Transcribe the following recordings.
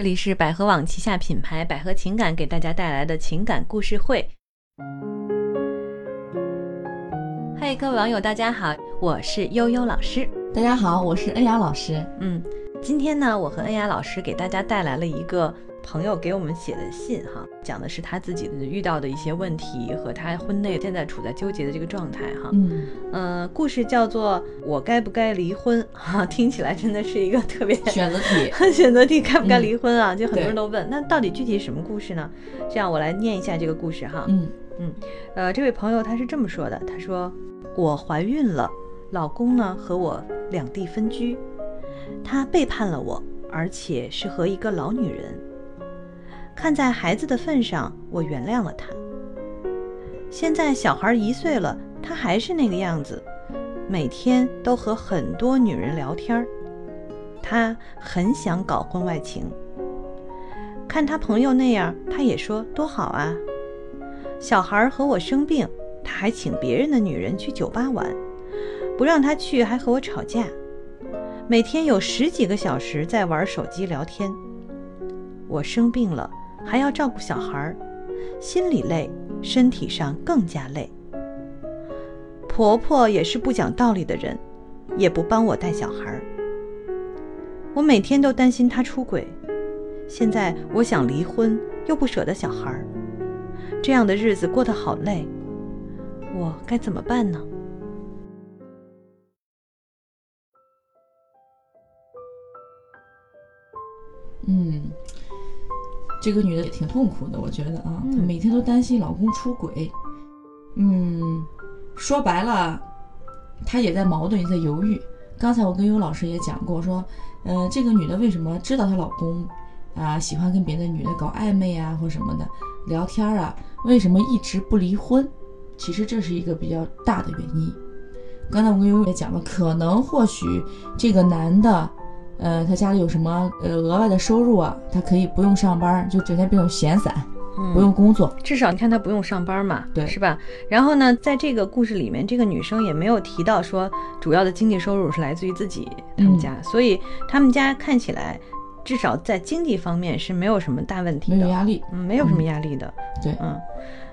这里是百合网旗下品牌百合情感给大家带来的情感故事会。嗨，各位网友，大家好，我是悠悠老师。大家好，我是恩雅老师。嗯，今天呢，我和恩雅老师给大家带来了一个朋友给我们写的信哈，讲的是他自己的遇到的一些问题和他婚内现在处在纠结的这个状态哈。嗯，呃，故事叫做“我该不该离婚”哈，听起来真的是一个特别选择题，选择题该不该离婚啊？就很多人都问，那到底具体什么故事呢？这样我来念一下这个故事哈。嗯嗯呃，这位朋友他是这么说的，他说我怀孕了，老公呢和我两地分居，他背叛了我，而且是和一个老女人。看在孩子的份上，我原谅了他。现在小孩一岁了，他还是那个样子，每天都和很多女人聊天。他很想搞婚外情，看他朋友那样，他也说多好啊。小孩和我生病，他还请别人的女人去酒吧玩，不让他去还和我吵架，每天有十几个小时在玩手机聊天。我生病了，还要照顾小孩，心里累，身体上更加累。婆婆也是不讲道理的人，也不帮我带小孩。我每天都担心他出轨，现在我想离婚，又不舍得小孩。这样的日子过得好累，我该怎么办呢？嗯，这个女的也挺痛苦的，我觉得啊，嗯她每天都担心老公出轨。嗯，说白了，她也在矛盾，也在犹豫。刚才我跟尤老师也讲过，说，呃，这个女的为什么知道她老公啊喜欢跟别的女的搞暧昧啊或什么的聊天啊，为什么一直不离婚？其实这是一个比较大的原因。刚才我跟悠悠也讲了，可能或许这个男的，呃，他家里有什么呃额外的收入啊，他可以不用上班，就整天比较闲散，嗯不用工作。至少你看她不用上班嘛，对是吧？然后呢，在这个故事里面，这个女生也没有提到说主要的经济收入是来自于自己他们家，所以他们家看起来至少在经济方面是没有什么大问题的，没有压力。嗯，没有什么压力的，对嗯。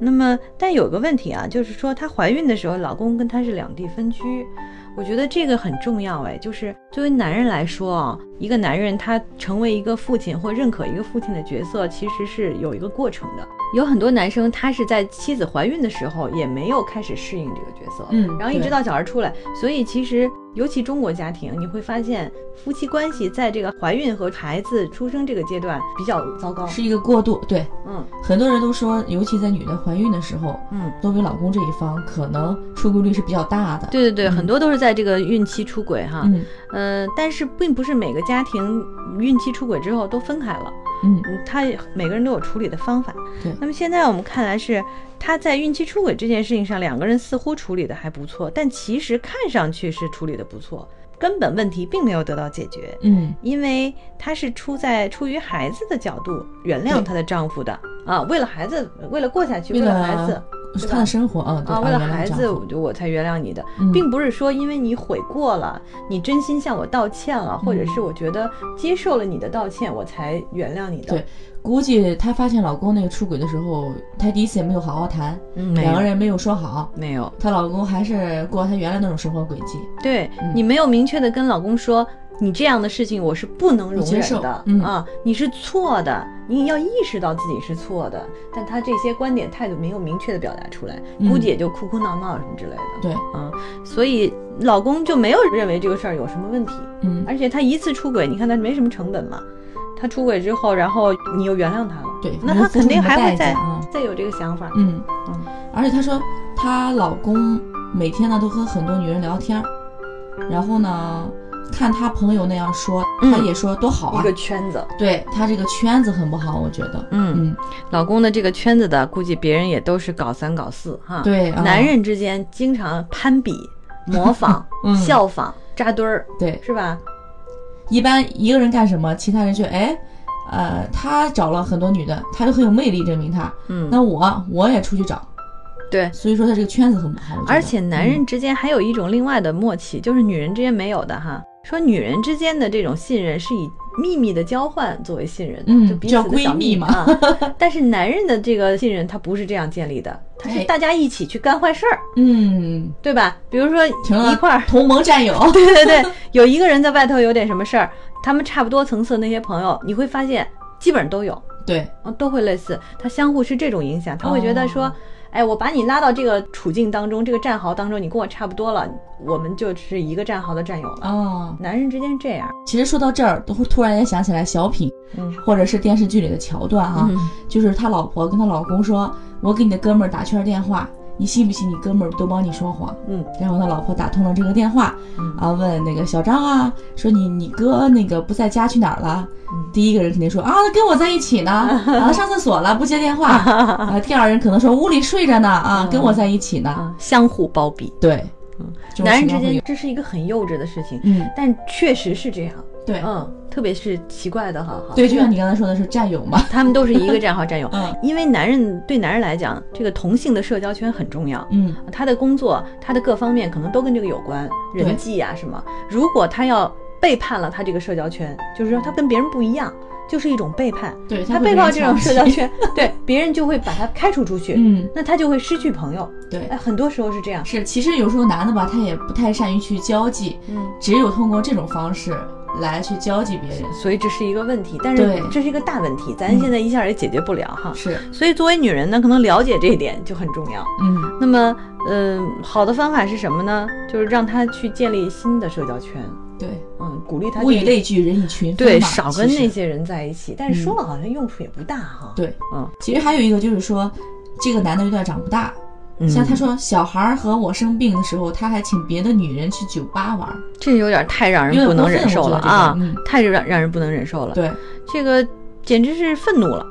那么，但有个问题啊，就是说她怀孕的时候，老公跟她是两地分居，我觉得这个很重要哎，就是作为男人来说啊，一个男人他成为一个父亲或认可一个父亲的角色，其实是有一个过程的。有很多男生他是在妻子怀孕的时候也没有开始适应这个角色，嗯然后一直到小孩出来，所以其实尤其中国家庭，你会发现夫妻关系在这个怀孕和孩子出生这个阶段比较糟糕。是一个过渡。对，嗯很多人都说，尤其在女的怀孕的时候，嗯，作为老公这一方，可能出轨率是比较大的。对对对，嗯很多都是在这个孕期出轨哈。嗯呃，但是并不是每个家庭孕期出轨之后都分开了，嗯，嗯，他每个人都有处理的方法。对那么现在我们看来是他在孕期出轨这件事情上，两个人似乎处理的还不错，但其实看上去是处理的不错，根本问题并没有得到解决。嗯因为她是出在出于孩子的角度原谅她的丈夫的啊，为了孩子，为了过下去，为为了孩子了是他的生活啊，对啊，为了孩子我就我才原谅你的，嗯并不是说因为你悔过了，你真心向我道歉了，或者是我觉得接受了你的道歉，我才原谅你的。对估计她发现老公那个出轨的时候，她第一次也没有好好谈，嗯，两个人没有说好，没有，她老公还是过她原来那种生活轨迹。对、嗯你没有明确的跟老公说。你这样的事情我是不能容忍的、嗯啊！你是错的，你要意识到自己是错的，但他这些观点态度没有明确的表达出来，嗯估计也就哭哭闹闹什么之类的。对，啊，所以老公就没有认为这个事儿有什么问题，嗯，而且他一次出轨，你看他没什么成本嘛，他出轨之后，然后你又原谅他了，对，那他肯定还会再。再有这个想法，嗯，嗯而且她说她老公每天呢都和很多女人聊天儿，然后呢看他朋友那样说，嗯她也说多好啊一个。圈子，对他这个圈子很不好，我觉得。嗯，嗯，老公的这个圈子的，估计别人也都是搞三搞四哈，，对，啊男人之间经常攀比、模仿、嗯效仿、扎堆儿，对是吧？一般一个人干什么，其他人就哎，呃，他找了很多女的，他就很有魅力，证明他。嗯，那我我也出去找，对。所以说他这个圈子很不好。而且男人嗯之间还有一种另外的默契，就是女人之间没有的哈。说女人之间的这种信任是以秘密的交换作为信任，嗯就彼此的叫闺小蜜嘛啊。但是男人的这个信任，他不是这样建立的，他是 哎大家一起去干坏事儿，嗯，对吧？比如说一块儿，同盟战友。对对对，有一个人在外头有点什么事儿，他们差不多层次的那些朋友，你会发现基本上都有，对，嗯，都会类似，他相互是这种影响，他会觉得说。哦哎，我把你拉到这个处境当中，这个战壕当中，你跟我差不多了，我们就是一个战壕的战友了。哦，男人之间是这样，其实说到这儿，都会突然间想起来小品，嗯。或者是电视剧里的桥段啊，嗯。就是他老婆跟他老公说：“我给你的哥们儿打圈电话，你信不信你哥们儿都帮你说谎？”嗯然后他老婆打通了这个电话，嗯啊，问那个小张啊，说你你哥那个不在家去哪儿了？嗯第一个人肯定说啊，他跟我在一起呢，啊，上厕所了不接电话。啊，第二人可能说屋里睡着呢，啊，跟我在一起呢。啊，相互包庇。对，嗯男人之间这是一个很幼稚的事情，嗯，但确实是这样。对嗯，特别是奇怪的哈，哈对，就像你刚才说的是战友嘛，他们都是一个战壕战友。嗯因为男人对男人来讲，这个同性的社交圈很重要。嗯，他的工作，他的各方面可能都跟这个有关，人际啊什么。如果他要背叛了他这个社交圈，就是说他跟别人不一样，就是一种背叛。对他背叛这种社交圈，对别人就会把他开除出去，嗯，那他就会失去朋友。对哎，，很多时候是这样。是，其实有时候男的吧，他也不太善于去交际，嗯，只有通过这种方式来去交际别人。所以这是一个问题，但是这是一个大问题，咱现在一下也解决不了哈。是，所以作为女人呢，可能了解这一点就很重要。嗯，那么，嗯、好的方法是什么呢？就是让她去建立新的社交圈，对，嗯，鼓励她物以类聚，人以群分对，少跟那些人在一起。但是说了好像用处也不大哈。，对，嗯，其实还有一个就是说，这个男的有点长不大。嗯像他说，小孩儿和我生病的时候，他还请别的女人去酒吧玩儿。这有点太让人不能忍受了啊，嗯太让让人不能忍受了。对，这个简直是愤怒了。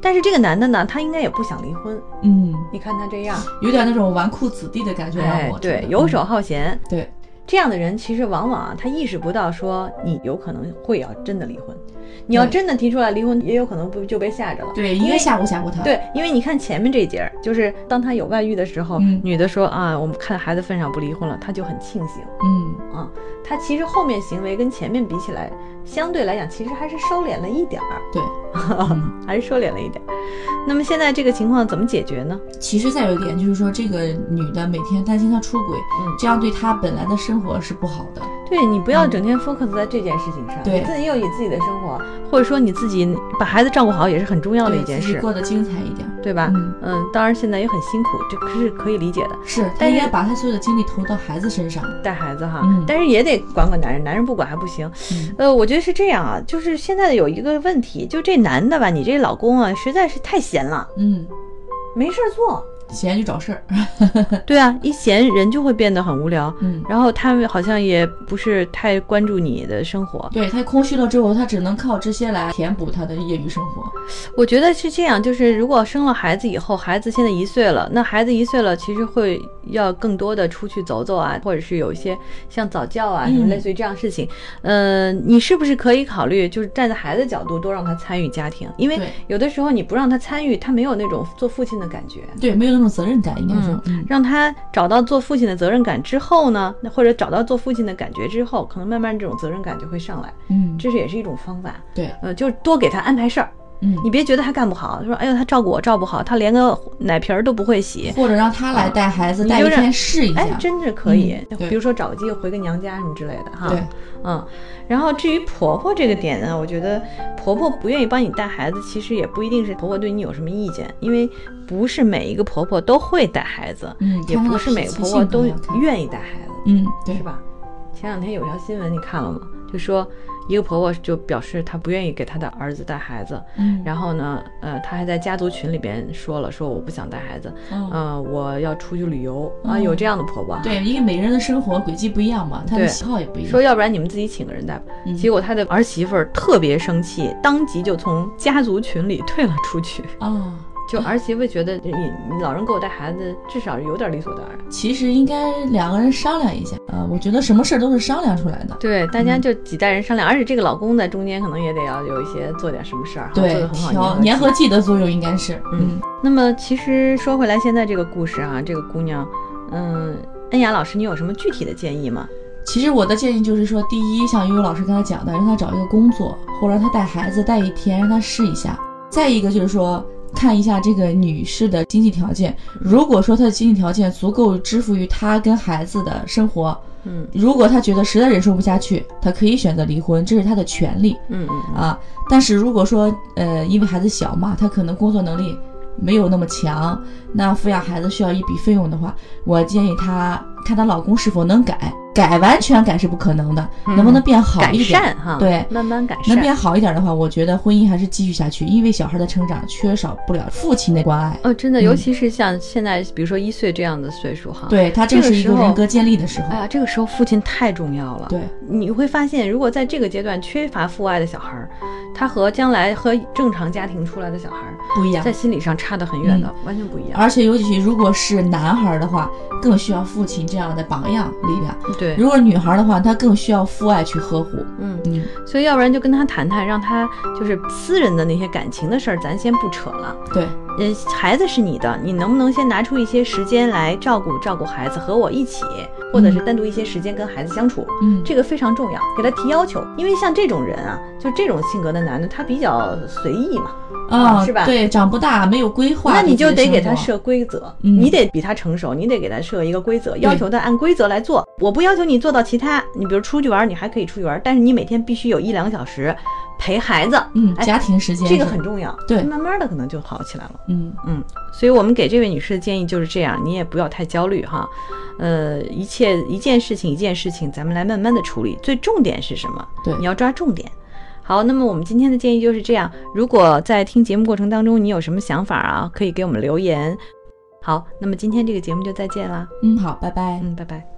但是这个男的呢，他应该也不想离婚。嗯，你看他这样，有点那种纨绔子弟的感觉，让哎对，游手嗯好闲。对，这样的人其实往往啊，他意识不到说你有可能会要真的离婚。你要真的提出来离婚，也有可能不就被吓着了。对，因为吓唬吓唬他。，对，因为你看前面这一节儿，就是当他有外遇的时候，嗯女的说啊，我们看孩子份上不离婚了，他就很庆幸嗯，啊。他其实后面行为跟前面比起来，相对来讲其实还是收敛了一点儿，对。嗯 还是收敛了一点。那么现在这个情况怎么解决呢？其实再有一点就是说，这个女的每天担心他出轨，嗯这样对她本来的生活是不好的。对你不要整天 focus 在这件事情上，对你自己有你自己的生活，或者说你自己把孩子照顾好也是很重要的一件事，过得精彩一点。对吧？嗯当然现在也很辛苦，这可是可以理解的。是，但是应该把他所有的精力投到孩子身上。带孩子哈，嗯但是也得管管男人，男人不管还不行。嗯呃，我觉得是这样啊，就是现在有一个问题，就这男的吧，你这老公啊，实在是太闲了，嗯，没事儿做。闲就找事儿。对啊，一闲人就会变得很无聊。嗯，然后他们好像也不是太关注你的生活，对他空虚了之后，他只能靠这些来填补他的业余生活。我觉得是这样，就是如果生了孩子以后，孩子现在一岁了，那孩子一岁了，其实会要更多的出去走走啊，或者是有一些像早教啊，嗯什么类似于这样的事情。呃，你是不是可以考虑，就是站在孩子角度多让他参与家庭？因为有的时候你不让他参与，他没有那种做父亲的感觉。对，没有那种责任感，应该说，嗯，让他找到做父亲的责任感之后呢，那或者找到做父亲的感觉之后，可能慢慢这种责任感就会上来，嗯，这是也是一种方法。对，呃，就是多给他安排事儿，嗯，你别觉得他干不好，说哎呦他照顾我照不好，他连个奶瓶儿都不会洗，或者让他来带孩子，你带一天试一下。哎，真是可以。嗯比如说找个机会回个娘家什么之类的哈。对，嗯。然后至于婆婆这个点呢，我觉得婆婆不愿意帮你带孩子，其实也不一定是婆婆对你有什么意见，因为不是每一个婆婆都会带孩子，嗯也不是每个婆婆都愿意带孩子。嗯，对是，吧？前两天有条新闻你看了吗？就说一个婆婆就表示她不愿意给她的儿子带孩子，嗯，然后呢，呃，她还在家族群里边说了，说我不想带孩子，嗯呃，我要出去旅游啊，嗯有这样的婆婆哈。对，因为每个人的生活轨迹不一样嘛，她的喜好也不一样。说要不然你们自己请个人带吧。嗯结果她的儿媳妇儿特别生气，当即就从家族群里退了出去。啊，就儿媳妇觉得你你老人给我带孩子，至少有点理所当然。其实应该两个人商量一下。呃，我觉得什么事儿都是商量出来的。对，大家就几代人商量，而且这个老公在中间可能也得要有一些做点什么事儿哈，做对得，很好。调粘合剂的作用应该是，嗯，那么其实说回来，现在这个故事啊，这个姑娘，嗯，恩雅老师，你有什么具体的建议吗？其实我的建议就是说，第一，像悠悠老师刚才讲的，让她找一个工作，或者让他带孩子带一天，让她试一下。再一个就是说，看一下这个女士的经济条件，如果说她的经济条件足够支付于她跟孩子的生活，嗯。如果她觉得实在忍受不下去，她可以选择离婚，这是她的权利。嗯嗯嗯。啊。但是如果说呃，因为孩子小嘛，她可能工作能力没有那么强，那抚养孩子需要一笔费用的话，我建议她看她老公是否能改，改完全改是不可能的，能不能变好改一点？善哈，对慢慢改善。能变好一点的话，我觉得婚姻还是继续下去，因为小孩的成长缺少不了父亲的关爱。哦，真的，嗯尤其是像现在，比如说一岁这样的岁数哈，，对他正是一这个人格建立的时候。哎呀，这个时候父亲太重要了。对，你会发现，如果在这个阶段缺乏父爱的小孩儿，他和将来和正常家庭出来的小孩儿，不一样在。心理上差得很远的，完全不一样。而且尤其如果是男孩的话，更需要父亲这样的榜样力量；对，如果女孩的话，她更需要父爱去呵护。嗯，嗯，所以要不然就跟他谈谈，让他就是私人的那些感情的事儿，咱先不扯了。对，呃，孩子是你的，你能不能先拿出一些时间来照顾照顾孩子，和我一起，或者是单独一些时间跟孩子相处？嗯，这个非常重要，给他提要求，因为像这种人啊，就这种性格的男的，他比较随意嘛，啊，是吧？对，长不大，没有规划，那你就得给他设规则，嗯。你得比他成熟，你得给他设一个规则，要求他按规则来做。我不要求你做到其他，你比如出去玩，你还可以出去玩，但是你每天必须有一两个小时陪孩子，嗯，哎家庭时间这个很重要。对慢慢的可能就好起来了。嗯嗯，所以我们给这位女士的建议就是这样，你也不要太焦虑哈，呃，一切一件事情一件事情，咱们来慢慢的处理。最重点是什么？对你要抓重点。好，那么我们今天的建议就是这样。如果在听节目过程当中你有什么想法啊，可以给我们留言。好，那么今天这个节目就再见啦。嗯，好，拜拜。嗯，拜拜。